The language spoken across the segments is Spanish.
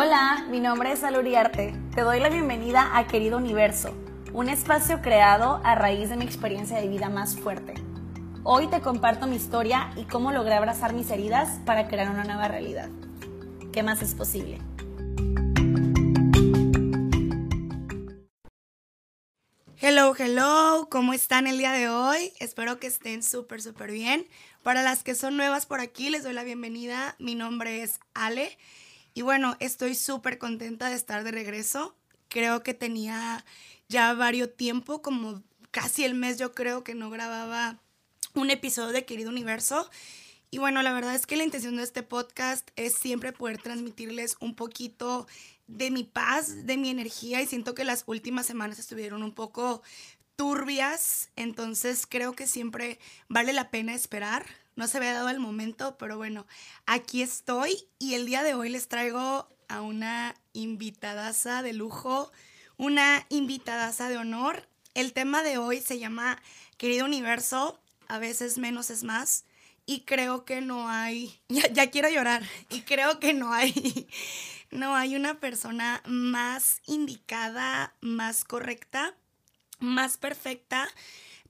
Hola, mi nombre es Aluriarte. Te doy la bienvenida a Querido Universo, un espacio creado a raíz de mi experiencia de vida más fuerte. Hoy te comparto mi historia y cómo logré abrazar mis heridas para crear una nueva realidad. ¿Qué más es posible? Hello, hello, ¿cómo están el día de hoy? Espero que estén súper, súper bien. Para las que son nuevas por aquí, les doy la bienvenida. Mi nombre es Ale y bueno, estoy súper contenta de estar de regreso. Creo que tenía ya varios tiempo, como casi el mes yo creo que no grababa un episodio de Querido Universo. Y bueno, la verdad es que la intención de este podcast es siempre poder transmitirles un poquito de mi paz, de mi energía y siento que las últimas semanas estuvieron un poco turbias, entonces creo que siempre vale la pena esperar. No se había dado el momento, pero bueno, aquí estoy y el día de hoy les traigo a una invitadaza de lujo, una invitadaza de honor. El tema de hoy se llama Querido Universo, a veces menos es más y creo que no hay, ya, ya, quiero llorar, y creo que no hay, no hay una persona más indicada, más correcta, más perfecta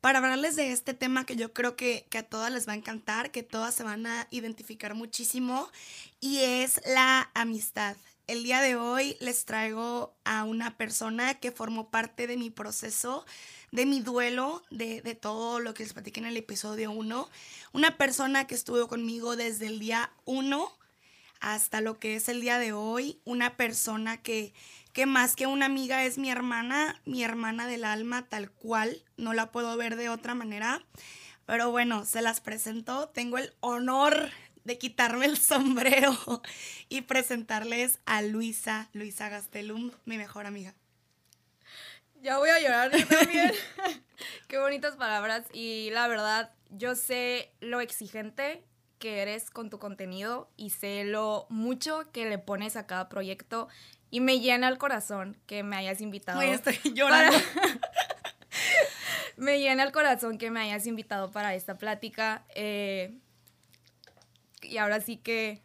para hablarles de este tema que yo creo que, que a todas les va a encantar, que todas se van a identificar muchísimo, y es la amistad. El día de hoy les traigo a una persona que formó parte de mi proceso de mi duelo, de, de todo lo que les platiqué en el episodio 1. Una persona que estuvo conmigo desde el día 1 hasta lo que es el día de hoy. Una persona que, que más que una amiga es mi hermana, mi hermana del alma tal cual. No la puedo ver de otra manera. Pero bueno, se las presento. Tengo el honor de quitarme el sombrero y presentarles a Luisa, Luisa Gastelum, mi mejor amiga. Ya voy a llorar yo también. Qué bonitas palabras. Y la verdad, yo sé lo exigente que eres con tu contenido y sé lo mucho que le pones a cada proyecto. Y me llena el corazón que me hayas invitado. Estoy llorando. me llena el corazón que me hayas invitado para esta plática. Eh, y ahora sí que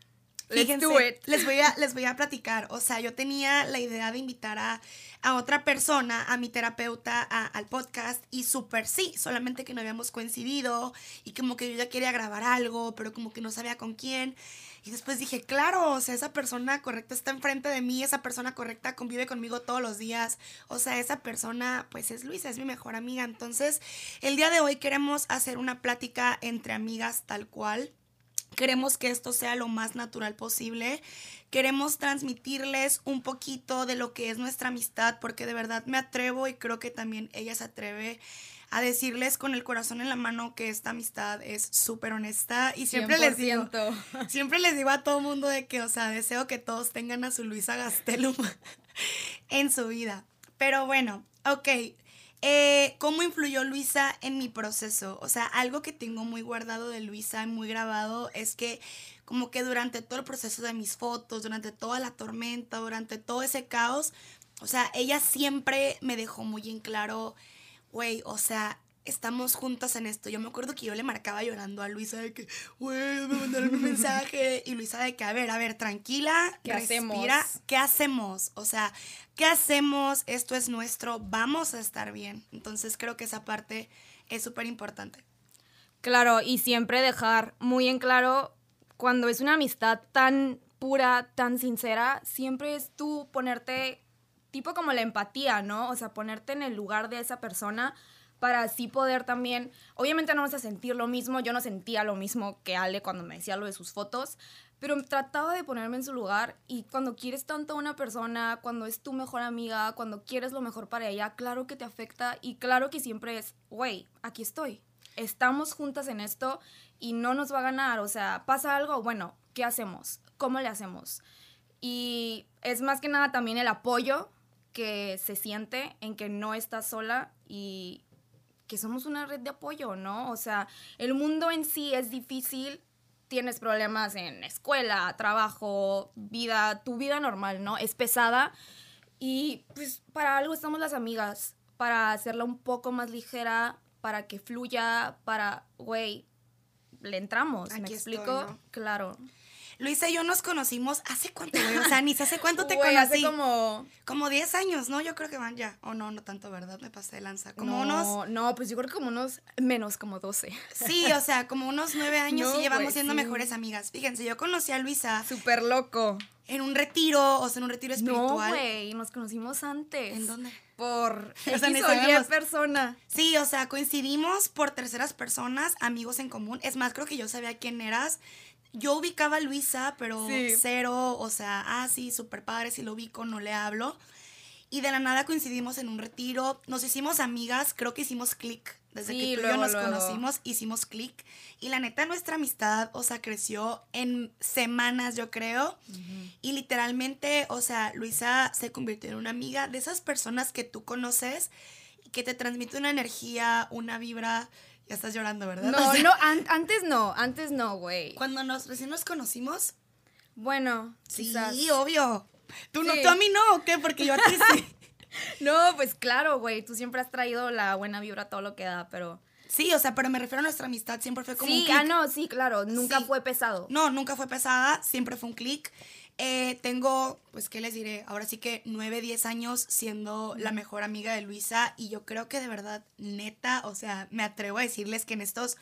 Fíjense, les voy, a, les voy a platicar. O sea, yo tenía la idea de invitar a, a otra persona, a mi terapeuta, al podcast, y súper sí, solamente que no habíamos coincidido y como que yo ya quería grabar algo, pero como que no sabía con quién. Y después dije, claro, o sea, esa persona correcta está enfrente de mí, esa persona correcta convive conmigo todos los días. O sea, esa persona, pues es Luisa, es mi mejor amiga. Entonces, el día de hoy queremos hacer una plática entre amigas tal cual Queremos que esto sea lo más natural posible. Queremos transmitirles un poquito de lo que es nuestra amistad, porque de verdad me atrevo y creo que también ella se atreve a decirles con el corazón en la mano que esta amistad es súper honesta y siempre 100%. les digo, siempre les digo a todo mundo de que, o sea, deseo que todos tengan a su Luisa Gastelum en su vida. Pero bueno, ok, eh, ¿Cómo influyó Luisa en mi proceso? O sea, algo que tengo muy guardado de Luisa, muy grabado, es que como que durante todo el proceso de mis fotos, durante toda la tormenta, durante todo ese caos, o sea, ella siempre me dejó muy en claro, güey, o sea, estamos juntos en esto. Yo me acuerdo que yo le marcaba llorando a Luisa de que, güey, me mandaron un mensaje. Y Luisa de que, a ver, a ver, tranquila, ¿Qué respira. hacemos? ¿Qué hacemos? O sea, ¿qué hacemos? Esto es nuestro, vamos a estar bien. Entonces creo que esa parte es súper importante. Claro, y siempre dejar muy en claro cuando es una amistad tan pura, tan sincera, siempre es tú ponerte tipo como la empatía, ¿no? O sea, ponerte en el lugar de esa persona para así poder también, obviamente no vas a sentir lo mismo, yo no sentía lo mismo que Ale cuando me decía lo de sus fotos, pero trataba de ponerme en su lugar y cuando quieres tanto a una persona, cuando es tu mejor amiga, cuando quieres lo mejor para ella, claro que te afecta y claro que siempre es, güey, aquí estoy, estamos juntas en esto y no nos va a ganar, o sea, pasa algo, bueno, ¿qué hacemos? ¿Cómo le hacemos? Y es más que nada también el apoyo que se siente en que no estás sola y que somos una red de apoyo, ¿no? O sea, el mundo en sí es difícil, tienes problemas en escuela, trabajo, vida, tu vida normal, ¿no? Es pesada y pues para algo estamos las amigas, para hacerla un poco más ligera, para que fluya, para, güey, le entramos, Aquí ¿me estoy, explico? ¿no? Claro. Luisa y yo nos conocimos hace cuánto, güey. O sea, ni sé hace cuánto te Güey, conocí. hace como... Como 10 años, ¿no? Yo creo que van ya. O no, no tanto, ¿verdad? Me pasé de lanza. Como no, unos. No, pues yo creo que como unos... Menos, como 12. Sí, o sea, como unos 9 años No, y llevamos güey, siendo sí. mejores amigas. Fíjense, yo conocí a Luisa Súper loco. en un retiro, o sea, en un retiro No, espiritual. güey, nos conocimos antes. ¿En dónde? Por O sea, X persona. Sí, o sea, coincidimos por terceras personas, amigos en común. Es más, creo que yo sabía quién eras. Yo ubicaba a Luisa, pero Sí. cero, o sea, ah, sí, súper padre, si lo ubico, no le hablo. Y de la nada coincidimos en un retiro, nos hicimos amigas, creo que hicimos clic. Desde Sí, que tú y yo nos luego. conocimos, hicimos clic. Y la neta, nuestra amistad, o sea, creció en semanas, yo creo. Y literalmente, o sea, Luisa se convirtió en una amiga de esas personas que tú conoces y que te transmite una energía, una vibra. Ya estás llorando, ¿verdad? No, O sea, no, an- antes no, antes no, güey. Cuando nos recién nos conocimos, Bueno, sí, quizás. obvio. Tú, no, tú a mí no, ¿o qué? Porque yo a ti sí. No, pues claro, güey, tú siempre has traído la buena vibra todo lo que da, pero... Sí, o sea, pero me refiero a nuestra amistad, siempre fue como un Sí, clic. ah, no, sí, claro, nunca Sí. fue pesado. No, nunca fue pesada, siempre fue un clic. Eh, tengo, pues, ¿qué les diré? Ahora sí que 9, 10 años siendo la mejor amiga de Luisa y yo creo que de verdad, neta, o sea, me atrevo a decirles que en estos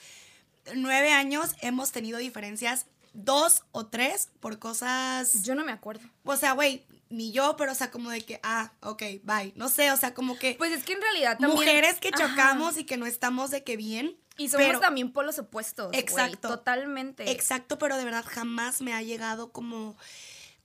9 años hemos tenido diferencias, dos o tres, por cosas... Yo no me acuerdo. O sea, güey, ni yo, pero o sea, como de que, ah, ok, bye. No sé, o sea, como que Pues es que en realidad también... mujeres que Ajá. chocamos y que no estamos de que bien. Y somos pero- también polos opuestos, Exacto. totalmente. Exacto, pero de verdad jamás me ha llegado como,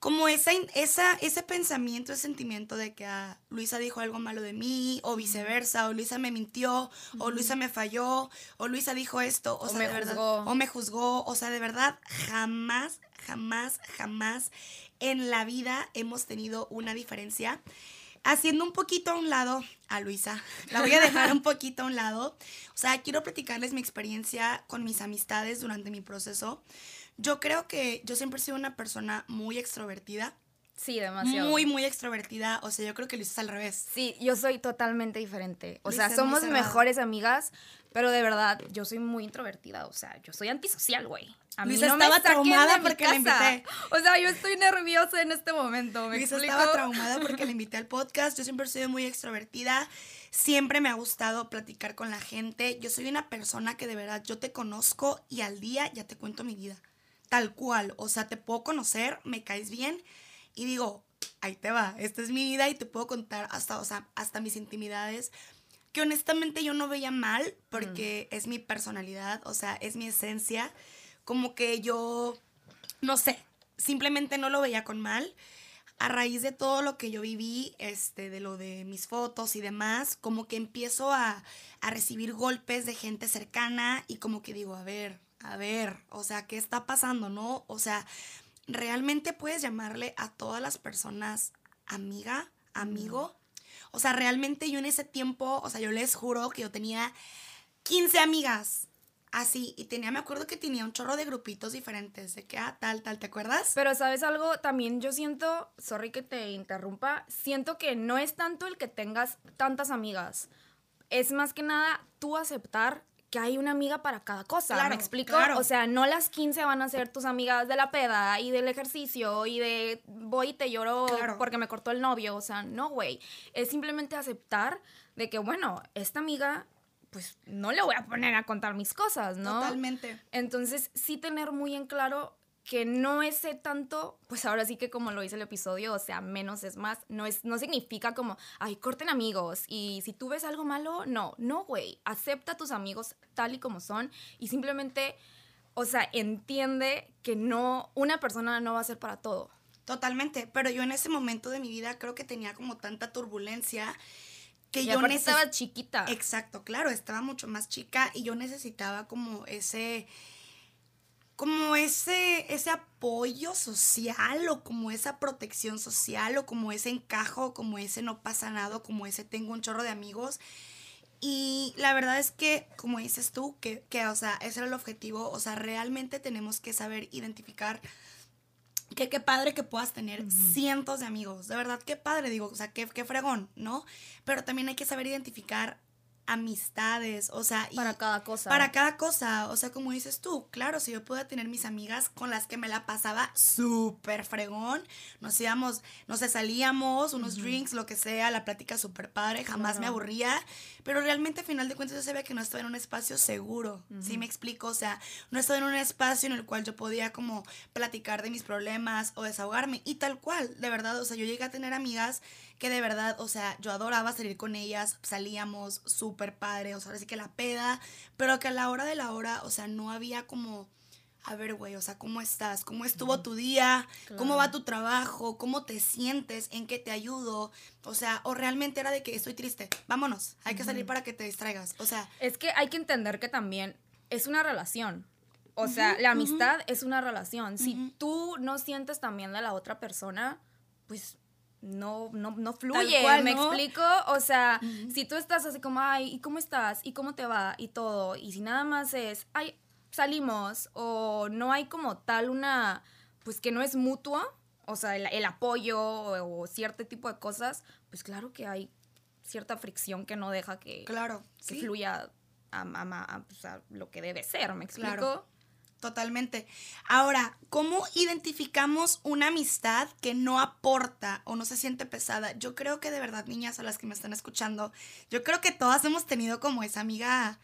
como esa, esa, ese pensamiento, ese sentimiento de que ah, Luisa dijo algo malo de mí, o viceversa, o Luisa me mintió, o Luisa me falló, o Luisa dijo esto, o, O sea, me de verdad, juzgó. o me juzgó, o sea, de verdad, jamás, jamás, jamás en la vida hemos tenido una diferencia. Haciendo un poquito a un lado a Luisa, la voy a dejar un poquito a un lado. O sea, quiero platicarles mi experiencia con mis amistades durante mi proceso. Yo creo que yo siempre he sido una persona muy extrovertida, Sí, demasiado. muy, muy extrovertida. O sea, yo creo que Luisa es al revés. Sí, yo soy totalmente diferente. O Luisa sea, somos mejores amigas, pero de verdad, yo soy muy introvertida. O sea, yo soy antisocial, güey. A mí Luisa no me estaba saquen traumada porque la invité. O sea, yo estoy nerviosa en este momento. ¿Me Luisa explico? estaba traumada porque la invité al podcast. Yo siempre sido muy extrovertida. Siempre me ha gustado platicar con la gente. Yo soy una persona que de verdad yo te conozco y al día ya te cuento mi vida. Tal cual. O sea, te puedo conocer, me caes bien y digo, ahí te va, esta es mi vida y te puedo contar hasta, o sea, hasta mis intimidades. Que honestamente yo no veía mal porque es mi personalidad, o sea, es mi esencia. Como que yo, no sé, simplemente no lo veía con mal a raíz de todo lo que yo viví, este, de lo de mis fotos y demás, como que empiezo a, a recibir golpes de gente cercana y como que digo, a ver, a ver, o sea, ¿qué está pasando, no? O sea, realmente puedes llamarle a todas las personas amiga, amigo. O sea, realmente yo en ese tiempo, o sea, yo les juro que yo tenía 15 amigas. Así, y tenía, me acuerdo que tenía un chorro de grupitos diferentes, de que, ah, tal, tal, ¿te acuerdas? Pero sabes algo, también yo siento, sorry que te interrumpa, siento que no es tanto el que tengas tantas amigas, es más que nada tú aceptar que hay una amiga para cada cosa, Claro, ¿me explico? claro. O sea, no las 15 van a ser tus amigas de la peda y del ejercicio y de voy y te lloro Claro. porque me cortó el novio, o sea, no, güey, es simplemente aceptar de que, bueno, esta amiga, pues no le voy a poner a contar mis cosas, ¿no? Totalmente. Entonces, sí tener muy en claro que no ese tanto, pues ahora sí que como lo dice el episodio, o sea, menos es más, no, es, no significa como, ay, corten amigos y si tú ves algo malo, no, no, güey, acepta a tus amigos tal y como son y simplemente, o sea, entiende que no, una persona no va a ser para todo. Totalmente, pero yo en ese momento de mi vida creo que tenía como tanta turbulencia que Y yo necesitaba... estaba chiquita. Exacto, claro, estaba mucho más chica y yo necesitaba como ese como ese ese apoyo social o como esa protección social o como ese encajo, como ese no pasa nada, o como ese tengo un chorro de amigos. Y la verdad es que, como dices tú, que, que, o sea, ese era el objetivo, o sea, realmente tenemos que saber identificar que qué padre que puedas tener cientos de amigos, de verdad, qué padre, digo, o sea, qué, qué fregón, ¿no? Pero también hay que saber identificar amistades, o sea, y Para cada cosa. para cada cosa, o sea, como dices tú, claro, si yo puedo tener mis amigas con las que me la pasaba súper fregón, nos íbamos, no sé, salíamos, unos drinks, lo que sea, la plática súper padre, jamás me aburría, pero realmente al final de cuentas yo sabía que no estaba en un espacio seguro, ¿sí me explico? O sea, no estaba en un espacio en el cual yo podía como platicar de mis problemas o desahogarme, y tal cual, de verdad, o sea, yo llegué a tener amigas que de verdad, o sea, yo adoraba salir con ellas, salíamos súper padre, o sea, ahora sí que la peda, pero que a la hora de la hora, o sea, no había como, a ver, güey, o sea, ¿cómo estás? ¿Cómo estuvo tu día? ¿Cómo va tu trabajo? ¿Cómo te sientes? ¿En qué te ayudo? O sea, o realmente era de que estoy triste, vámonos, hay que salir para que te distraigas, o sea, Es que hay que entender que también es una relación. O sea, la amistad es una relación. Si tú no sientes también de la otra persona, pues no, no, no fluye. cual, ¿Me ¿no? explico? O sea, si tú estás así como, ay, ¿y cómo estás? ¿Y cómo te va? Y todo. Y si nada más es, ay, salimos. O no hay como tal una, pues que no es mutuo. O sea, el, el apoyo o, o cierto tipo de cosas. Pues claro que hay cierta fricción que no deja que, claro, que sí. fluya a, a- a- pues, a lo que debe ser, ¿me explico? Claro. Totalmente. Ahora, ¿cómo identificamos una amistad que no aporta o no se siente pesada? Yo creo que de verdad, niñas a las que me están escuchando, yo creo que todas hemos tenido como esa amiga,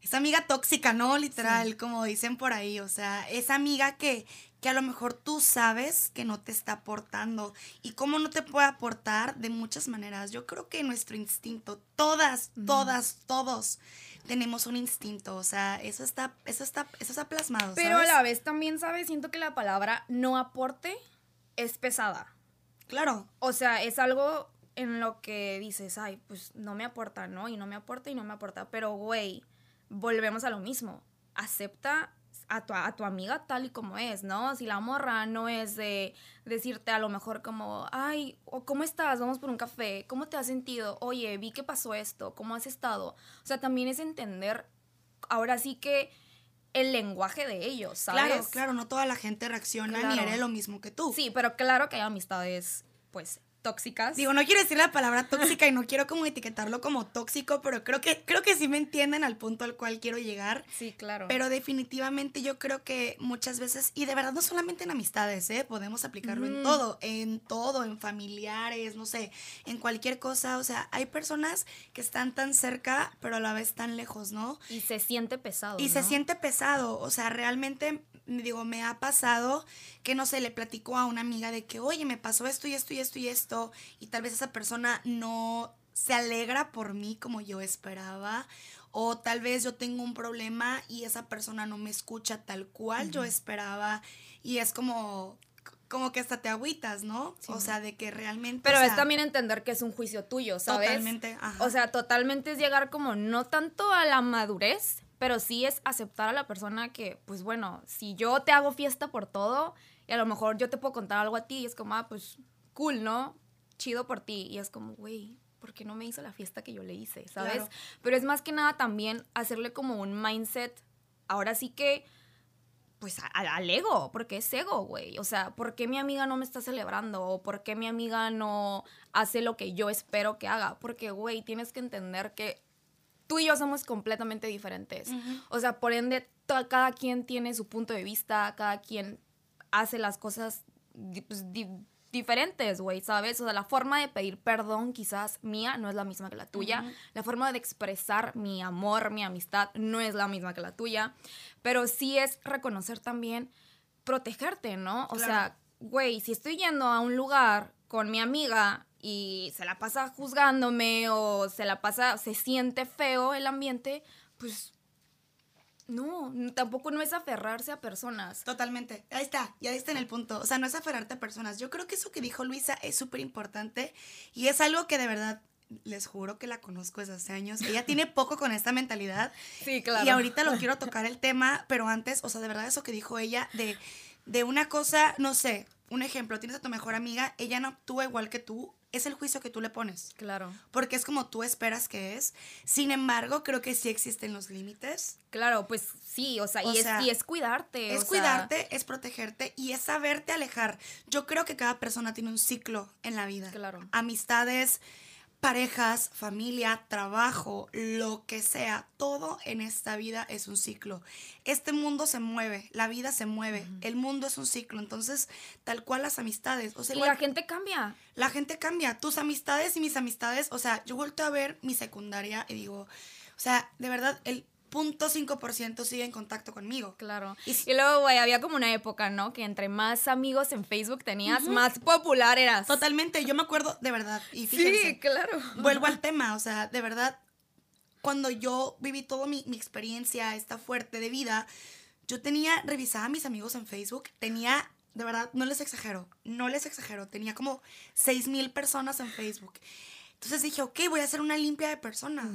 esa amiga tóxica, ¿no? Literal, como dicen por ahí. O sea, esa amiga que, que a lo mejor tú sabes que no te está aportando. ¿Y cómo no te puede aportar? De muchas maneras. Yo creo que nuestro instinto, todas, todas, todos tenemos un instinto. O sea, eso está, eso está, eso está plasmado. Pero a la vez también, ¿sabes? Siento que la palabra no aporte es pesada. Claro, O sea, es algo en lo que dices, ay, pues no me aporta, ¿no? Y no me aporta y no me aporta. Pero, güey, volvemos a lo mismo. Acepta a tu, a tu amiga tal y como es, ¿no? Si la morra no es de decirte a lo mejor como, ay, ¿cómo estás? Vamos por un café. ¿Cómo te has sentido? Oye, vi que pasó esto. ¿Cómo has estado? O sea, también es entender, ahora sí que el lenguaje de ellos, ¿sabes? claro, claro, no toda la gente reacciona ni haré lo mismo que tú. Sí, pero claro que hay amistades, pues, tóxicas. Digo, no quiero decir la palabra tóxica y no quiero como etiquetarlo como tóxico, pero creo que, creo que sí me entienden al punto al cual quiero llegar. sí, claro. Pero definitivamente yo creo que muchas veces, y de verdad no solamente en amistades, ¿eh? podemos aplicarlo en Ujú. todo, en todo, en familiares, no sé, en cualquier cosa. O sea, hay personas que están tan cerca, pero a la vez tan lejos, ¿no? y se siente pesado. Y se siente pesado, o sea, realmente, digo, me ha pasado que, no sé, le platico a una amiga de que, oye, me pasó esto y esto y esto y esto, y tal vez esa persona no se alegra por mí como yo esperaba, o tal vez yo tengo un problema y esa persona no me escucha tal cual yo esperaba, y es como, como que hasta te agüitas, ¿no? o sea, de que realmente... Pero o es también entender que es un juicio tuyo, ¿sabes? Totalmente, ajá. O sea, totalmente es llegar como no tanto a la madurez, pero sí es aceptar a la persona que, pues bueno, si yo te hago fiesta por todo, y a lo mejor yo te puedo contar algo a ti, y es como, ah, pues cool, ¿no? Chido por ti. Y es como, güey, ¿por qué no me hizo la fiesta que yo le hice? ¿Sabes? Claro. Pero es más que nada también hacerle como un mindset, ahora sí que pues a- a- al ego, porque es ego, güey. O sea, ¿por qué mi amiga no me está celebrando? ¿O por qué mi amiga no hace lo que yo espero que haga? Porque, güey, tienes que entender que tú y yo somos completamente diferentes. O sea, por ende, cada quien tiene su punto de vista, cada quien hace las cosas pues, di- diferentes, güey, ¿sabes? O sea, la forma de pedir perdón quizás mía no es la misma que la tuya. La forma de expresar mi amor, mi amistad no es la misma que la tuya. Pero sí es reconocer también protegerte, ¿no? O Claro. sea, güey, si estoy yendo a un lugar con mi amiga y se la pasa juzgándome o se la pasa, se siente feo el ambiente, pues no, tampoco no es aferrarse a personas. Totalmente. Ahí está, ya diste en el punto. O sea, no es aferrarte a personas. Yo creo que eso que dijo Luisa es súper importante y es algo que de verdad les juro que la conozco desde hace años. Ella tiene poco con esta mentalidad. Sí, claro. Y ahorita lo quiero tocar el tema, pero antes, o sea, de verdad eso que dijo ella de, de una cosa, no sé, un ejemplo, tienes a tu mejor amiga, ella no actúa igual que tú, es el juicio que tú le pones. Claro. Porque es como tú esperas que es. Sin embargo, creo que sí existen los límites. Claro, pues sí, o sea, O y, sea, es, y es cuidarte. Es o sea, cuidarte, es protegerte y es saberte alejar. Yo creo que cada persona tiene un ciclo en la vida. Claro. Amistades, parejas, familia, trabajo, lo que sea, todo en esta vida es un ciclo. Este mundo se mueve, la vida se mueve, el mundo es un ciclo, entonces tal cual las amistades, o sea, Y igual- la gente cambia. la gente cambia, tus amistades y mis amistades, o sea, yo vuelto a ver mi secundaria y digo, o sea, de verdad, el punto 5% sigue en contacto conmigo. Claro. Y luego, güey, había como una época, ¿no? Que entre más amigos en Facebook tenías, más popular eras. Totalmente, yo me acuerdo, de verdad, y fíjense, Sí, claro. vuelvo al tema, o sea, de verdad, cuando yo viví toda mi, mi experiencia esta fuerte de vida, yo tenía, revisaba a mis amigos en Facebook, tenía, de verdad, no les exagero, no les exagero, tenía como 6 mil personas en Facebook. Entonces dije, ok, voy a hacer una limpia de personas.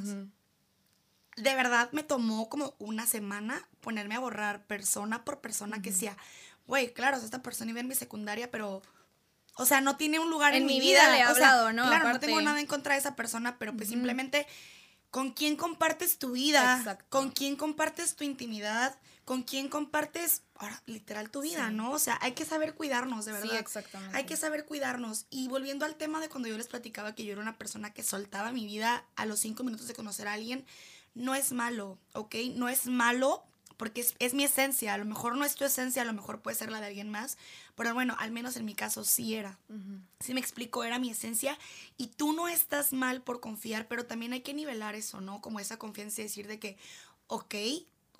De verdad me tomó como una semana ponerme a borrar persona por persona que decía, güey, claro, esta persona iba en mi secundaria, pero... O sea, no tiene un lugar en, En mi vida le he O sea, ¿no? Claro, no tengo nada en contra de esa persona, pero pues simplemente con quién compartes tu vida, Exacto. con quién compartes tu intimidad, con quién compartes, ahora, literal, tu vida, Sí. ¿no? O sea, hay que saber cuidarnos, de Sí, verdad. exactamente. Hay que saber cuidarnos. Y volviendo al tema de cuando yo les platicaba que yo era una persona que soltaba mi vida a los cinco minutos de conocer a alguien, no es malo, ¿ok? No es malo porque es, es mi esencia. A lo mejor no es tu esencia, a lo mejor puede ser la de alguien más, pero bueno, al menos en mi caso sí era. Sí me explico, era mi esencia y tú no estás mal por confiar, pero también hay que nivelar eso, ¿no? Como esa confianza y decir de que, ok,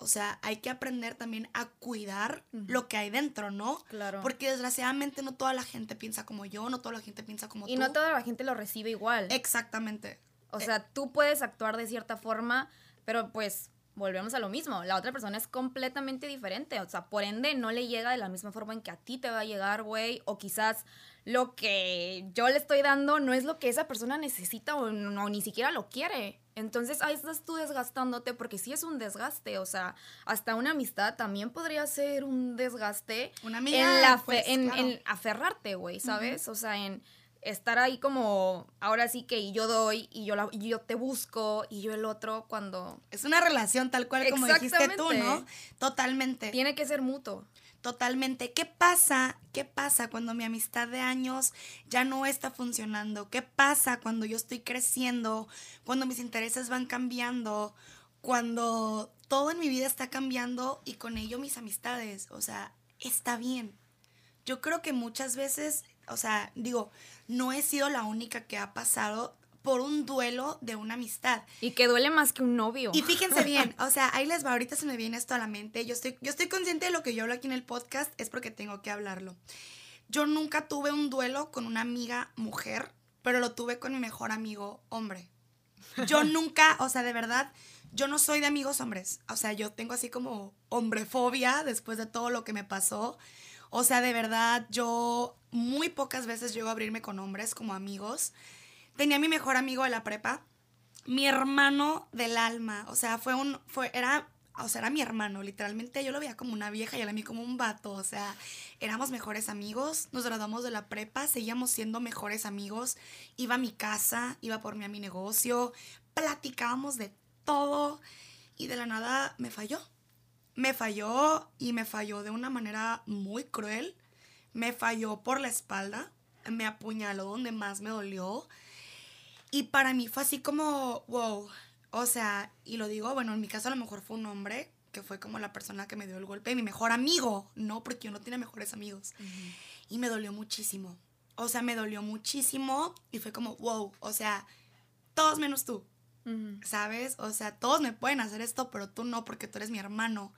o sea, hay que aprender también a cuidar lo que hay dentro, ¿no? Claro. Porque desgraciadamente no toda la gente piensa como yo, no toda la gente piensa como Y tú. no toda la gente lo recibe igual. Exactamente. O sea, tú puedes actuar de cierta forma, pero pues volvemos a lo mismo. La otra persona es completamente diferente. O sea, por ende, no le llega de la misma forma en que a ti te va a llegar, güey. O quizás lo que yo le estoy dando no es lo que esa persona necesita o no, ni siquiera lo quiere. Entonces ahí estás tú desgastándote porque sí es un desgaste. O sea, hasta una amistad también podría ser un desgaste. Una amiga, en, la fe- pues, en, claro. en aferrarte, güey, ¿sabes? O sea, en estar ahí como, ahora sí que y yo doy y yo, la, y yo te busco y yo el otro cuando Es una relación tal cual como dijiste tú, ¿no? Totalmente. tiene que ser mutuo. Totalmente. ¿Qué pasa? ¿Qué pasa cuando mi amistad de años ya no está funcionando? ¿Qué pasa cuando yo estoy creciendo? Cuando mis intereses van cambiando? Cuando todo en mi vida está cambiando y con ello mis amistades. O sea, está bien. Yo creo que muchas veces, o sea, digo, no he sido la única que ha pasado por un duelo de una amistad. Y que duele más que un novio. Y fíjense bien, o sea, ahí les va, ahorita se me viene esto a la mente. Yo estoy, yo estoy consciente de lo que yo hablo aquí en el podcast, es porque tengo que hablarlo. Yo nunca tuve un duelo con una amiga mujer, pero lo tuve con mi mejor amigo hombre. Yo nunca, o sea, de verdad, yo no soy de amigos hombres. O sea, yo tengo así como hombrefobia después de todo lo que me pasó. O sea, de verdad, yo muy pocas veces llego a abrirme con hombres como amigos. Tenía mi mejor amigo de la prepa, mi hermano del alma. O sea, fue un, fue, era, o sea, era mi hermano. Literalmente yo lo veía como una vieja y él a mí como un vato. O sea, éramos mejores amigos, nos graduamos de la prepa, seguíamos siendo mejores amigos. Iba a mi casa, iba por mí a mi negocio, platicábamos de todo y de la nada me falló. Me falló y me falló de una manera muy cruel. Me falló por la espalda, me apuñaló donde más me dolió. Y para mí fue así como, wow. O sea, y lo digo, bueno, en mi caso a lo mejor fue un hombre que fue como la persona que me dio el golpe, mi mejor amigo, no, porque yo no tenía mejores amigos. Y me dolió muchísimo. O sea, me dolió muchísimo y fue como, wow, o sea, todos menos tú. ¿sabes? O sea, todos me pueden hacer esto, pero tú no, porque tú eres mi hermano.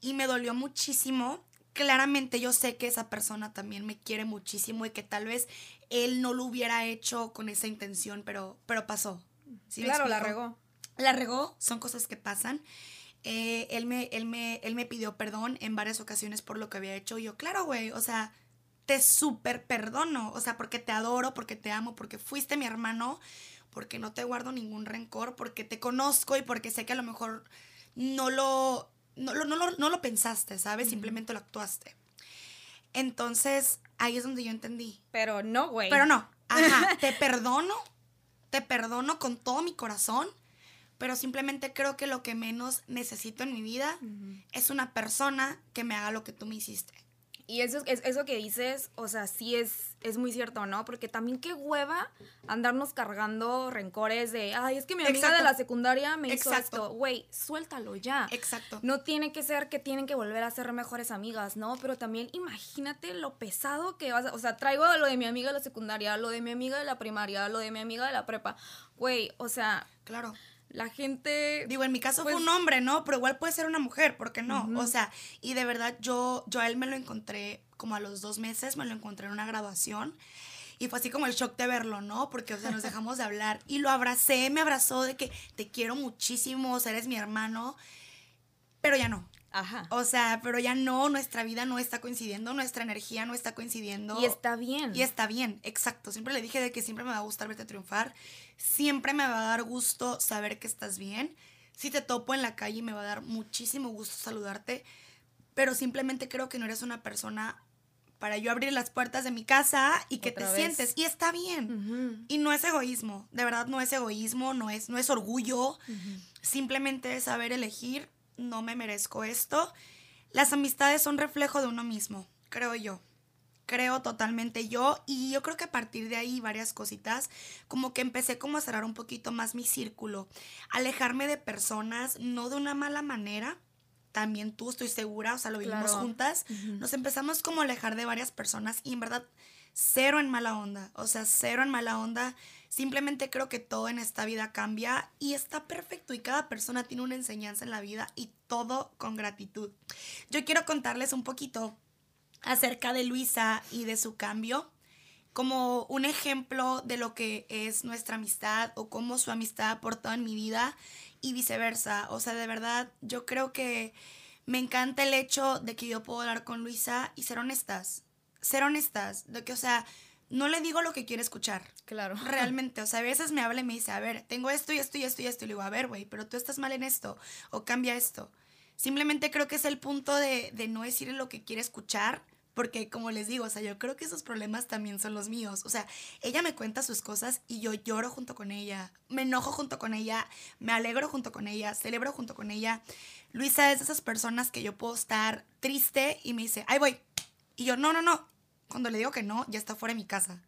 Y me dolió muchísimo. Claramente yo sé que esa persona también me quiere muchísimo y que tal vez él no lo hubiera hecho con esa intención, pero, pero pasó. ¿Sí me claro, la regó. La regó, son cosas que pasan. Eh, él, me, él, me, él me pidió perdón en varias ocasiones por lo que había hecho. Y yo, claro, güey, o sea, te súper perdono. O sea, porque te adoro, porque te amo, porque fuiste mi hermano, porque no te guardo ningún rencor, porque te conozco y porque sé que a lo mejor no lo, no lo, no lo, no lo pensaste, ¿sabes? Simplemente lo actuaste. Entonces, ahí es donde yo entendí. Pero no, güey. Pero no, ajá, te perdono, te perdono con todo mi corazón, pero simplemente creo que lo que menos necesito en mi vida es una persona que me haga lo que tú me hiciste. Y eso, es, eso que dices, o sea, sí es, es muy cierto, ¿no? Porque también qué hueva andarnos cargando rencores de, ay, es que mi amiga de la secundaria me hizo esto. Güey, suéltalo ya. Exacto. No tiene que ser que tienen que volver a ser mejores amigas, ¿no? Pero también imagínate lo pesado que vas a... O sea, traigo lo de mi amiga de la secundaria, lo de mi amiga de la primaria, lo de mi amiga de la prepa. Güey, o sea... Claro la gente... Digo, en mi caso fue pues un hombre, ¿no? Pero igual puede ser una mujer, ¿por qué no? O sea, y de verdad yo, yo a él me lo encontré como a los dos meses, me lo encontré en una graduación. Y fue así como el shock de verlo, ¿no? Porque, o sea, nos dejamos de hablar. Y lo abracé, me abrazó de que te quiero muchísimo, o sea, eres mi hermano. Pero ya no. Ajá. O sea, pero ya no, nuestra vida no está coincidiendo, nuestra energía no está coincidiendo. Y está bien. Y está bien, exacto. Siempre le dije de que siempre me va a gustar verte triunfar. Siempre me va a dar gusto saber que estás bien. Si te topo en la calle me va a dar muchísimo gusto saludarte. Pero simplemente creo que no eres una persona para yo abrir las puertas de mi casa y que te sientes. Y está bien. Y no es egoísmo. De verdad no es egoísmo, no es, no es orgullo. Simplemente es saber elegir no me merezco esto. Las amistades son reflejo de uno mismo, creo yo. Creo totalmente yo y yo creo que a partir de ahí varias cositas, como que empecé como a cerrar un poquito más mi círculo, alejarme de personas, no de una mala manera, también tú estoy segura, o sea, lo vivimos juntas, nos empezamos como a alejar de varias personas y en verdad cero en mala onda, o sea, cero en mala onda. Simplemente creo que todo en esta vida cambia y está perfecto y cada persona tiene una enseñanza en la vida y todo con gratitud. Yo quiero contarles un poquito acerca de Luisa y de su cambio como un ejemplo de lo que es nuestra amistad o cómo su amistad ha aportado en mi vida y viceversa. O sea, de verdad, yo creo que me encanta el hecho de que yo puedo hablar con Luisa y ser honestas ser honestas, de que, o sea, no le digo lo que quiere escuchar. Claro. Realmente, o sea, a veces me habla y me dice, a ver, tengo esto y esto y esto y esto. Y le digo, a ver, güey, pero tú estás mal en esto o cambia esto. Simplemente creo que es el punto de, de no decirle lo que quiere escuchar, porque como les digo, o sea, yo creo que esos problemas también son los míos. O sea, ella me cuenta sus cosas y yo lloro junto con ella, me enojo junto con ella, me alegro junto con ella, celebro junto con ella. Luisa es de esas personas que yo puedo estar triste y me dice, ay, voy. Y yo, no, no, no, cuando le digo que no, ya está fuera de mi casa.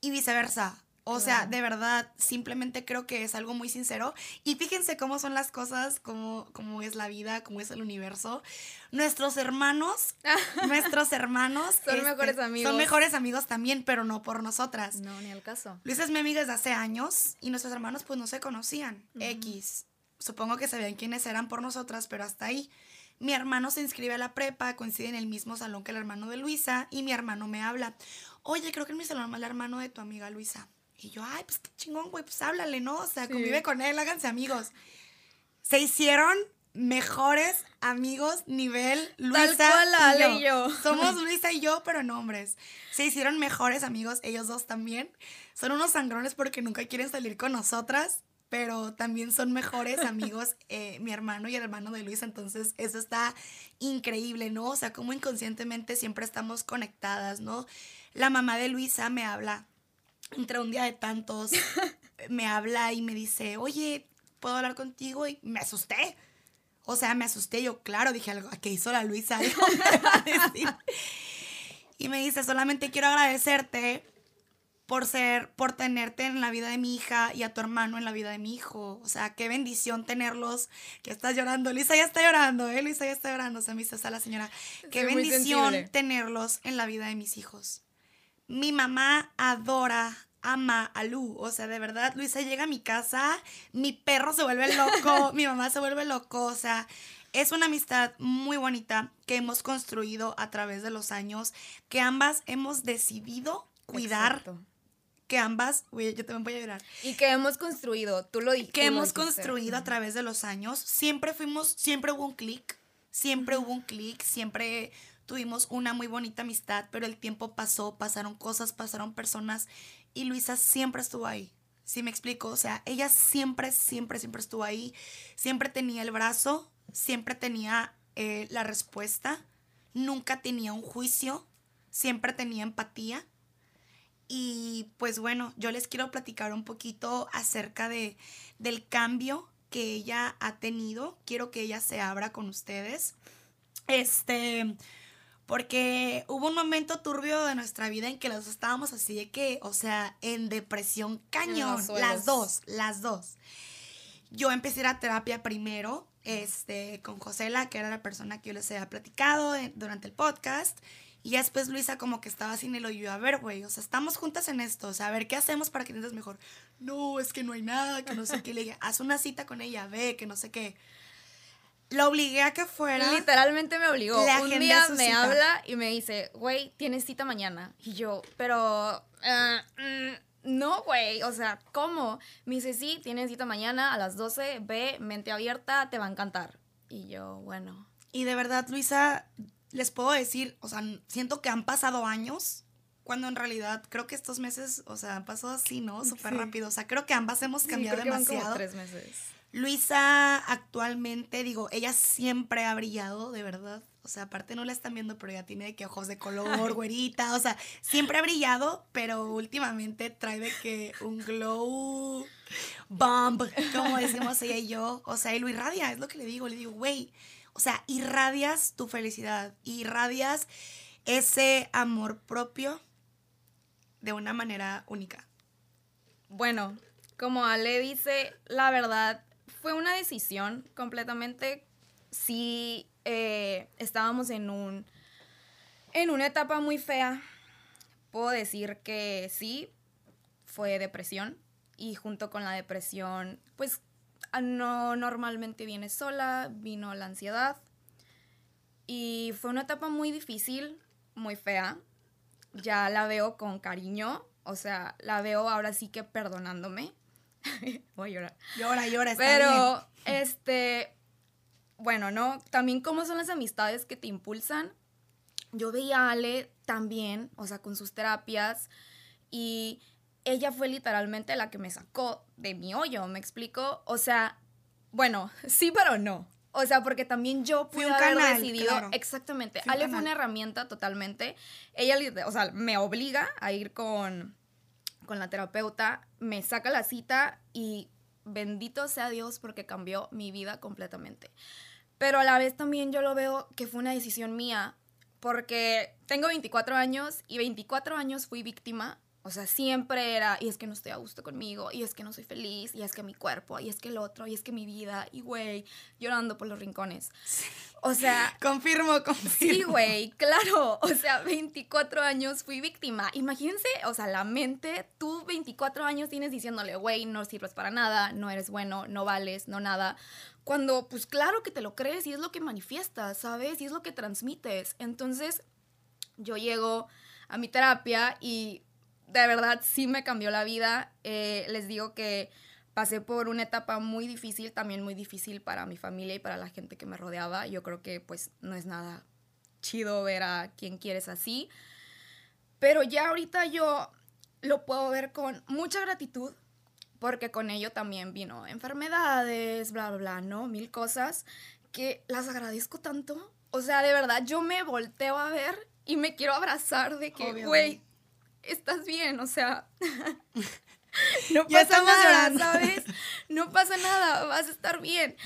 Y viceversa. O sea, de verdad, simplemente creo que es algo muy sincero. Y fíjense cómo son las cosas, cómo, cómo es la vida, cómo es el universo. Nuestros hermanos, nuestros hermanos. son este, mejores amigos. Son mejores amigos también, pero no por nosotras. No, ni al caso. Luis es mi amiga desde hace años y nuestros hermanos pues no se conocían. X. Supongo que sabían quiénes eran por nosotras, pero hasta ahí. Mi hermano se inscribe a la prepa, coincide en el mismo salón que el hermano de Luisa y mi hermano me habla. Oye, creo que en mi salón es el hermano de tu amiga Luisa. Y yo, ay, pues qué chingón, güey, pues háblale, ¿no? O sea, convive con él, háganse amigos. Se hicieron mejores amigos nivel Luisa y, yo. Somos Luisa y yo, pero no hombres. Se hicieron mejores amigos, ellos dos también. Son unos sangrones porque nunca quieren salir con nosotras pero también son mejores amigos eh, mi hermano y el hermano de Luis, entonces eso está increíble, ¿no? O sea, como inconscientemente siempre estamos conectadas, ¿no? La mamá de Luisa me habla entre un día de tantos, me habla y me dice, oye, ¿puedo hablar contigo? Y me asusté. O sea, me asusté. Yo, claro, dije algo, ¿qué hizo la Luisa? y me dice, solamente quiero agradecerte por ser, por tenerte en la vida de mi hija y a tu hermano en la vida de mi hijo. O sea, qué bendición tenerlos. Que estás llorando. Lisa ya está llorando, ¿eh? Lisa ya está llorando. Se me hizo la señora. Qué bendición tenerlos en la vida de mis hijos. Mi mamá adora, ama a Lu. O sea, de verdad, Luisa llega a mi casa, mi perro se vuelve loco, mi mamá se vuelve loco. O sea, es una amistad muy bonita que hemos construido a través de los años, que ambas hemos decidido cuidar que ambas, yo también voy a llorar. Y que hemos construido, tú lo dijiste. Que hemos construido a través de los años. Siempre fuimos, siempre hubo un clic, siempre hubo un clic, siempre tuvimos una muy bonita amistad, pero el tiempo pasó, pasaron cosas, pasaron personas y Luisa siempre estuvo ahí. ¿Sí me explico? O sea, ella siempre, siempre, siempre estuvo ahí. Siempre tenía el brazo, siempre tenía eh, la respuesta, nunca tenía un juicio, siempre tenía empatía y pues bueno, yo les quiero platicar un poquito acerca de, del cambio que ella ha tenido. Quiero que ella se abra con ustedes. Este, Porque hubo un momento turbio de nuestra vida en que los dos estábamos así de que, o sea, en depresión cañón. las dos, las dos. Yo empecé a ir a terapia primero, este, con Josela, que era la persona que yo les había platicado en- durante el podcast. Y ya después Luisa como que estaba sin el oído, a ver, güey, o sea, estamos juntas en esto, o sea, a ver, ¿qué hacemos para que te sientas mejor? No, es que no hay nada, que no sé qué. Le dije, haz una cita con ella, ve, que no sé qué. La obligué a que fuera. Literalmente me obligó. Un día me cita. habla y me dice, güey, tienes cita mañana. Y yo, pero, eh, mm, no, güey, o sea, ¿cómo? Me dice, sí, tienes cita mañana a las 12, ve, mente abierta, te va a encantar. Y yo, bueno. Y de verdad, Luisa, les puedo decir, o sea, siento que han pasado años, cuando en realidad creo que estos meses, o sea, han pasado así, ¿no? Súper Sí. rápido. O sea, creo que ambas hemos Sí, cambiado creo que van como demasiado. tres meses. Luisa actualmente, digo, ella siempre ha brillado, de verdad. O sea, aparte no la están viendo, pero ella tiene de que ojos de color, güerita. O sea, siempre ha brillado, pero últimamente trae de que un glow bomb, como decimos ella y yo. O sea, y lo irradia, es lo que le digo. Le digo, güey, o sea, irradias tu felicidad, irradias ese amor propio de una manera única. Bueno, como Ale dice, la verdad fue una decisión completamente. Sí, eh, estábamos en un en una etapa muy fea. Puedo decir que sí, fue depresión y junto con la depresión, pues no normalmente viene sola, vino la ansiedad y fue una etapa muy difícil, muy fea. Ya la veo con cariño, o sea, la veo ahora sí que perdonándome. Voy a llorar. Llora, llora, está bien. Pero, este, bueno, ¿no? También cómo son las amistades que te impulsan. Yo veía a Ale también, o sea, con sus terapias, y ella fue literalmente la que me sacó de mi hoyo, ¿me explico? O sea, bueno, sí, pero no. O sea, porque también yo Fui pude un haber canal, decidido. claro. Exactamente. Fui un Ale fue una herramienta totalmente. Ella, o sea, me obliga a ir con, con la terapeuta, me saca la cita y bendito sea Dios porque cambió mi vida completamente. Pero a la vez también yo lo veo que fue una decisión mía porque tengo 24 años y 24 años fui víctima. O sea, siempre era, y es que no estoy a gusto conmigo, y es que no soy feliz, y es que mi cuerpo, y es que el otro, y es que mi vida, y güey, llorando por los rincones. O sea, Confirmo, confirmo. Sí, güey, claro. O sea, 24 años fui víctima. Imagínense, o sea, la mente, tú 24 años tienes diciéndole, güey, no sirves para nada, no eres bueno, no vales, no nada. Cuando, pues claro que te lo crees y es lo que manifiestas, ¿sabes? Y es lo que transmites. Entonces, yo llego a mi terapia y de verdad sí me cambió la vida. Eh, les digo que pasé por una etapa muy difícil, también muy difícil para mi familia y para la gente que me rodeaba. Yo creo que pues no es nada chido ver a quien quieres así. Pero ya ahorita yo lo puedo ver con mucha gratitud porque con ello también vino enfermedades, bla, bla, bla, ¿no? Mil cosas que las agradezco tanto. O sea, de verdad, yo me volteo a ver y me quiero abrazar de que, güey, estás bien, o sea, no pasa nada, llorando. ¿sabes? No pasa nada, vas a estar bien.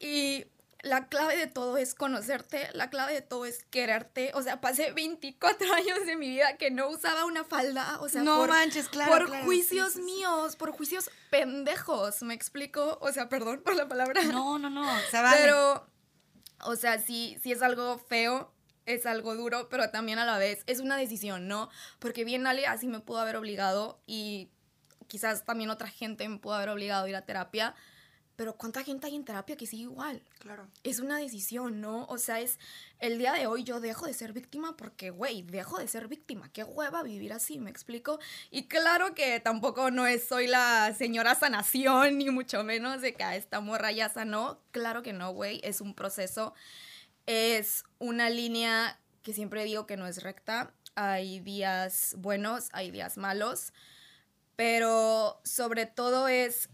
Y la clave de todo es conocerte, la clave de todo es quererte. O sea, pasé 24 años de mi vida que no usaba una falda, o sea, no por, manches, claro. por claro, juicios sí, sí, sí. míos, por juicios pendejos, ¿me explico? O sea, perdón por la palabra. No, no, no. Se vale. Pero, o sea, sí, sí es algo feo, es algo duro, pero también a la vez es una decisión, ¿no? Porque bien Ale así me pudo haber obligado y quizás también otra gente me pudo haber obligado a ir a terapia, pero ¿cuánta gente hay en terapia que sigue igual? Claro. Es una decisión, ¿no? O sea, es el día de hoy yo dejo de ser víctima porque, güey, dejo de ser víctima. Qué hueva vivir así, ¿me explico? Y claro que tampoco no es, soy la señora sanación, ni mucho menos de que a esta morra ya sanó. Claro que no, güey, es un proceso. Es una línea que siempre digo que no es recta. Hay días buenos, hay días malos, pero sobre todo es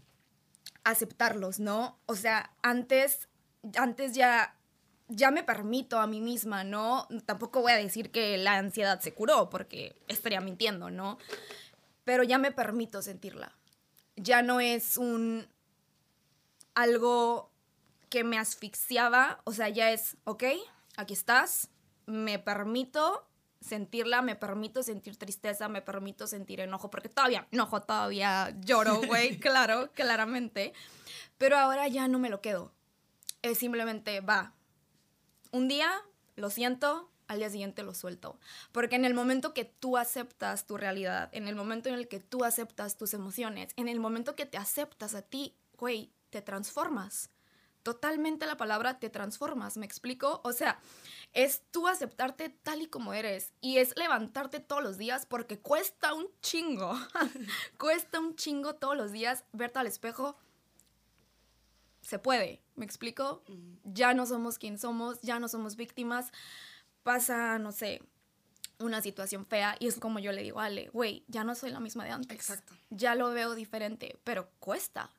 aceptarlos, ¿no? O sea, antes, antes ya, ya me permito a mí misma, ¿no? Tampoco voy a decir que la ansiedad se curó, porque estaría mintiendo, ¿no? Pero ya me permito sentirla. Ya no es un algo que me asfixiaba, o sea, ya es, ok, aquí estás, me permito sentirla, me permito sentir tristeza, me permito sentir enojo, porque todavía enojo, todavía lloro, güey, claro, claramente. Pero ahora ya no me lo quedo. Es simplemente, va, un día lo siento, al día siguiente lo suelto. Porque en el momento que tú aceptas tu realidad, en el momento en el que tú aceptas tus emociones, en el momento que te aceptas a ti, güey, te transformas. Totalmente la palabra te transformas, ¿me explico? O sea, es tú aceptarte tal y como eres y es levantarte todos los días porque cuesta un chingo. cuesta un chingo todos los días verte al espejo. Se puede, ¿me explico? Ya no somos quien somos, ya no somos víctimas. Pasa, no sé, una situación fea y es como yo le digo, Ale, güey, ya no soy la misma de antes. Exacto. Ya lo veo diferente, pero cuesta.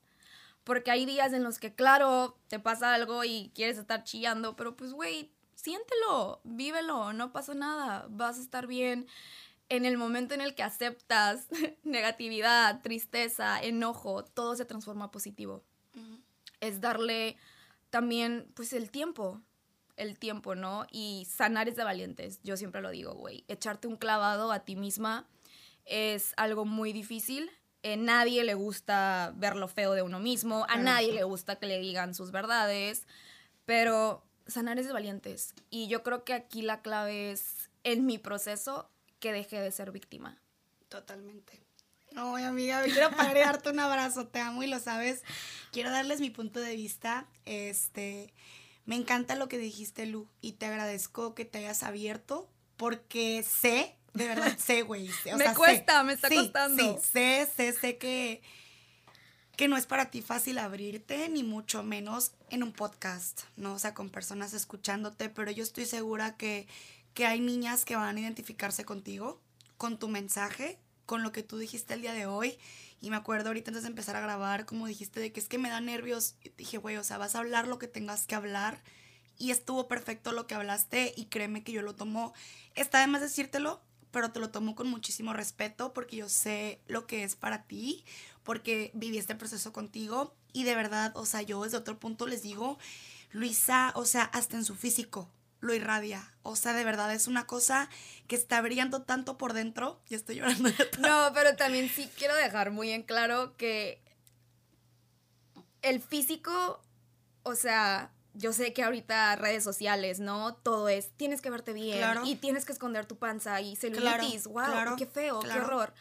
Porque hay días en los que, claro, te pasa algo y quieres estar chillando, pero pues, güey, siéntelo, vívelo, no pasa nada, vas a estar bien. En el momento en el que aceptas negatividad, tristeza, enojo, todo se transforma positivo. Es darle también, pues, el tiempo, el tiempo, ¿no? Y sanar es de valientes, yo siempre lo digo, güey. Echarte un clavado a ti misma es algo muy difícil, eh, nadie le gusta ver lo feo de uno mismo, a nadie le gusta que le digan sus verdades, pero sanar es de valientes. Y yo creo que aquí la clave es en mi proceso que deje de ser víctima. Totalmente. No, amiga, quiero parar y darte un abrazo, te amo y lo sabes. Quiero darles mi punto de vista. Este, me encanta lo que dijiste, Lu, y te agradezco que te hayas abierto porque sé de verdad sé, güey. me cuesta, me está costando. Sí, sé, sé, sé que, que no es para ti fácil abrirte, ni mucho menos en un podcast, ¿no? O sea, con personas escuchándote, pero yo estoy segura que, que hay niñas que van a identificarse contigo, con tu mensaje, con lo que tú dijiste el día de hoy. Y me acuerdo ahorita antes de empezar a grabar, como dijiste, de que es que me da nervios. Y dije, güey, o sea, vas a hablar lo que tengas que hablar. Y estuvo perfecto lo que hablaste y créeme que yo lo tomo. Está de más decírtelo, pero te lo tomo con muchísimo respeto porque yo sé lo que es para ti, porque viví este proceso contigo y de verdad, o sea, yo desde otro punto les digo, Luisa, o sea, hasta en su físico lo irradia. O sea, de verdad es una cosa que está brillando tanto por dentro. Ya estoy llorando. No, pero también sí quiero dejar muy en claro que el físico, o sea, yo sé que ahorita redes sociales, ¿no? Todo es, tienes que verte bien y tienes que esconder tu panza y celulitis, wow, qué feo, qué horror.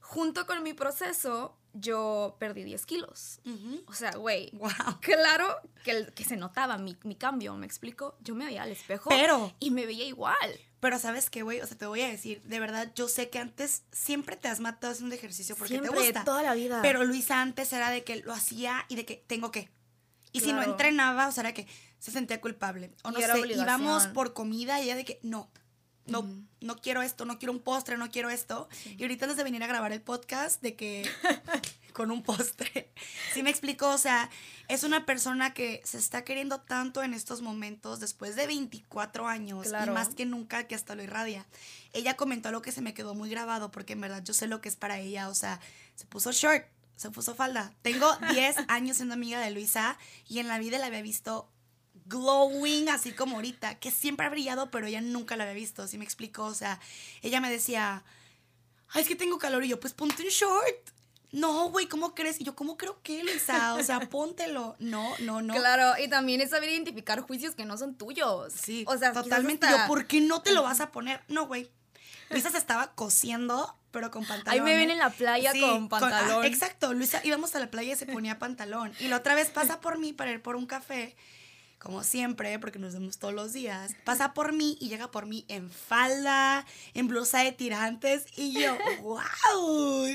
Junto con mi proceso, yo perdí 10 kilos. O sea, güey, wow. claro que, que se notaba mi, mi, cambio, ¿me explico? Yo me veía al espejo pero, y me veía igual. Pero ¿sabes qué, güey? O sea, te voy a decir, de verdad, yo sé que antes siempre te has matado haciendo ejercicio porque te gusta. toda la vida. Pero Luisa antes era de que lo hacía y de que tengo que y si no entrenaba, o sea, era que se sentía culpable. O no sé, íbamos por comida y ella de que no, no, no quiero esto, no quiero un postre, no quiero esto. Y ahorita antes de venir a grabar el podcast, de que con un postre. Sí me explico, o sea, es una persona que se está queriendo tanto en estos momentos, después de 24 años, y más que nunca que hasta lo irradia. Ella comentó algo que se me quedó muy grabado, porque en verdad yo sé lo que es para ella, o sea, se puso short, se puso falda. Tengo 10 años siendo amiga de Luisa y en la vida la había visto glowing, así como ahorita, que siempre ha brillado, pero ella nunca la había visto, ¿sí me explicó? O sea, ella me decía, ay, es que tengo calor, y yo, pues ponte un short. No, güey, ¿cómo crees? Y yo, ¿cómo creo que, Luisa? O sea, póntelo. No, no, no. Claro, y también es saber identificar juicios que no son tuyos. Sí, o sea, totalmente. Yo, ¿por qué no te lo vas a poner? No, güey. Luisa se estaba cosiendo pero con pantalón. Ahí me ven en la playa con ah, pantalón. exacto, Luisa, íbamos a la playa y se ponía pantalón. Y la otra vez pasa por mí para ir por un café, como siempre, porque nos vemos todos los días. Pasa por mí y llega por mí en falda, en blusa de tirantes. Y yo, wow,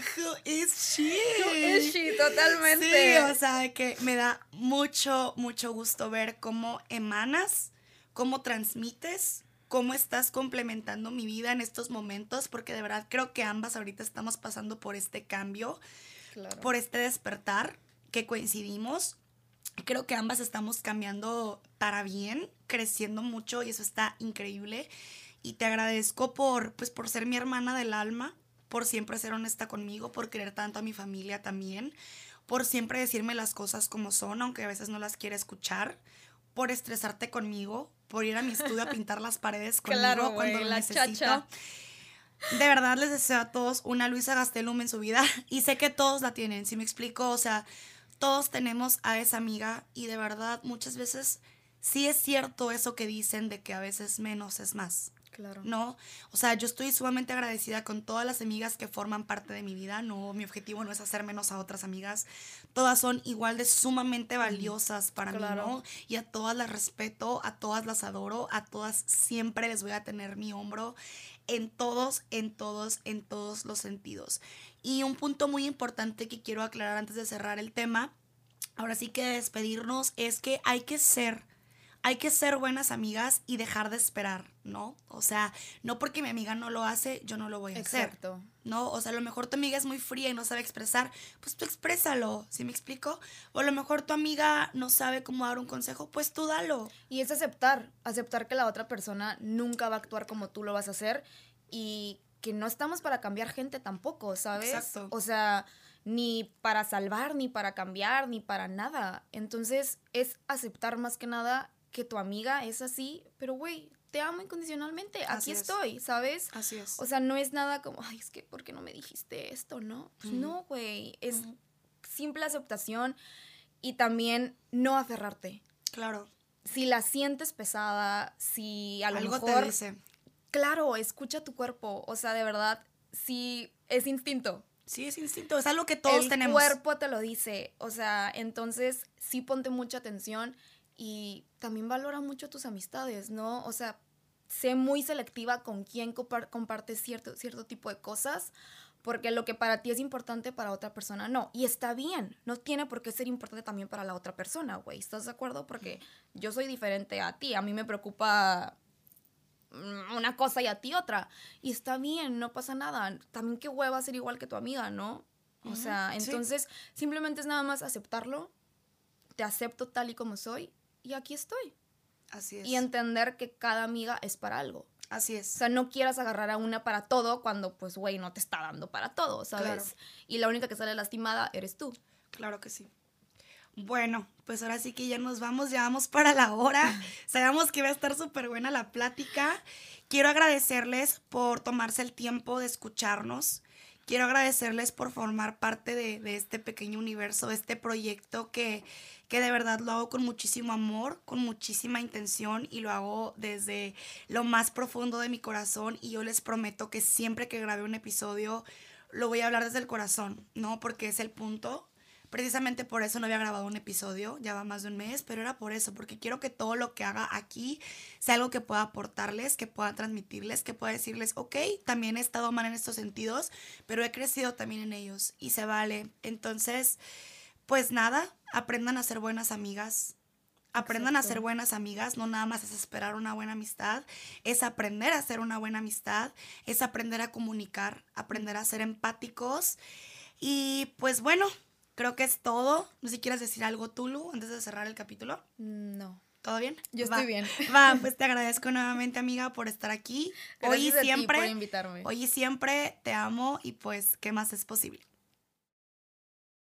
es she? Es she, totalmente. Sí, o sea, que me da mucho, mucho gusto ver cómo emanas, cómo transmites cómo estás complementando mi vida en estos momentos, porque de verdad creo que ambas ahorita estamos pasando por este cambio, por este despertar que coincidimos. Creo que ambas estamos cambiando para bien, creciendo mucho y eso está increíble. Y te agradezco por, pues, por ser mi hermana del alma, por siempre ser honesta conmigo, por querer tanto a mi familia también, por siempre decirme las cosas como son, aunque a veces no las quiera escuchar, por estresarte conmigo, por ir a mi estudio a pintar las paredes conmigo Claro, cuando lo la necesito. chacha. De verdad les deseo a todos una Luisa Gastelum en su vida y sé que todos la tienen, si me explico, o sea, todos tenemos a esa amiga y de verdad muchas veces sí es cierto eso que dicen de que a veces menos es más. Claro. ¿no? O sea, yo estoy sumamente agradecida con todas las amigas que forman parte de mi vida. No, mi objetivo no es hacer menos a otras amigas. Todas son igual de sumamente valiosas para Claro. mí, ¿no? Y a todas las respeto, a todas las adoro, a todas siempre les voy a tener mi hombro en todos, en todos, en todos los sentidos. Y un punto muy importante que quiero aclarar antes de cerrar el tema, ahora sí que de despedirnos, es que hay que ser hay que ser buenas amigas y dejar de esperar, ¿no? O sea, no porque mi amiga no lo hace, yo no lo voy a hacer. Exacto. ¿no? O sea, a lo mejor tu amiga es muy fría y no sabe expresar, pues tú exprésalo, ¿sí me explico? O a lo mejor tu amiga no sabe cómo dar un consejo, pues tú dalo. Y es aceptar, aceptar que la otra persona nunca va a actuar como tú lo vas a hacer y que no estamos para cambiar gente tampoco, ¿sabes? Exacto. O sea, ni para salvar, ni para cambiar, ni para nada. Entonces es aceptar más que nada que tu amiga es así, pero güey, te amo incondicionalmente, Así aquí es. estoy, ¿sabes? Así es. O sea, no es nada como, ay, es que, ¿por qué no me dijiste esto, no? Pues no, güey, es simple aceptación y también no aferrarte claro. si la sientes pesada, si a lo Algo mejor... te dice. Claro, escucha tu cuerpo. O sea, de verdad, sí, es instinto. Sí, es instinto, es algo que todos El tenemos. cuerpo te lo dice. O sea, entonces sí ponte mucha atención y también valora mucho tus amistades, ¿no? O sea, sé muy selectiva con quién compar- compartes cierto, cierto tipo de cosas. Porque lo que para ti es importante para otra persona no. Y está bien. No tiene por qué ser importante también para la otra persona, güey. ¿Estás de acuerdo? Porque yo soy diferente a ti. A mí me preocupa mm, una cosa y a ti otra. Y está bien, no pasa nada. También qué hueva ser igual que tu amiga, ¿no? O sea, sí. entonces simplemente es nada más aceptarlo. Te acepto tal y como soy y aquí estoy. Así es. Y entender que cada amiga es para algo. Así O es. sea, no quieras agarrar a una para todo cuando, pues, güey, no te está dando para todo, ¿sabes? Claro. Y la única que sale lastimada eres tú. Claro que sí. Bueno, pues ahora sí que ya nos vamos, ya vamos para la hora. Sabemos que va a estar súper buena la plática. Quiero agradecerles por tomarse el tiempo de escucharnos. Quiero agradecerles por formar parte de, este pequeño universo, de este proyecto que, que de verdad lo hago con muchísimo amor, con muchísima intención y lo hago desde lo más profundo de mi corazón y yo les prometo que siempre que grabe un episodio lo voy a hablar desde el corazón, ¿no? Porque es el punto. Precisamente por eso no había grabado un episodio, ya va más de un mes, pero era por eso, porque quiero que todo lo que haga aquí sea algo que pueda aportarles, que pueda transmitirles, que pueda decirles, ok, también he estado mal en estos sentidos, pero he crecido también en ellos y se vale. Entonces, pues nada, aprendan a ser buenas amigas. Aprendan a ser buenas amigas, no nada más es esperar una buena amistad, es aprender a ser una buena amistad, es aprender a comunicar, aprender a ser empáticos. Y pues bueno, creo que es todo. No sé si quieres decir algo, Tulu, antes de cerrar el capítulo. No. ¿Todo bien? Yo Va. estoy bien. Va, pues te agradezco nuevamente, amiga, por estar aquí. hoy y Gracias a ti siempre. por invitarme. Hoy y siempre te amo y pues, ¿qué más es posible?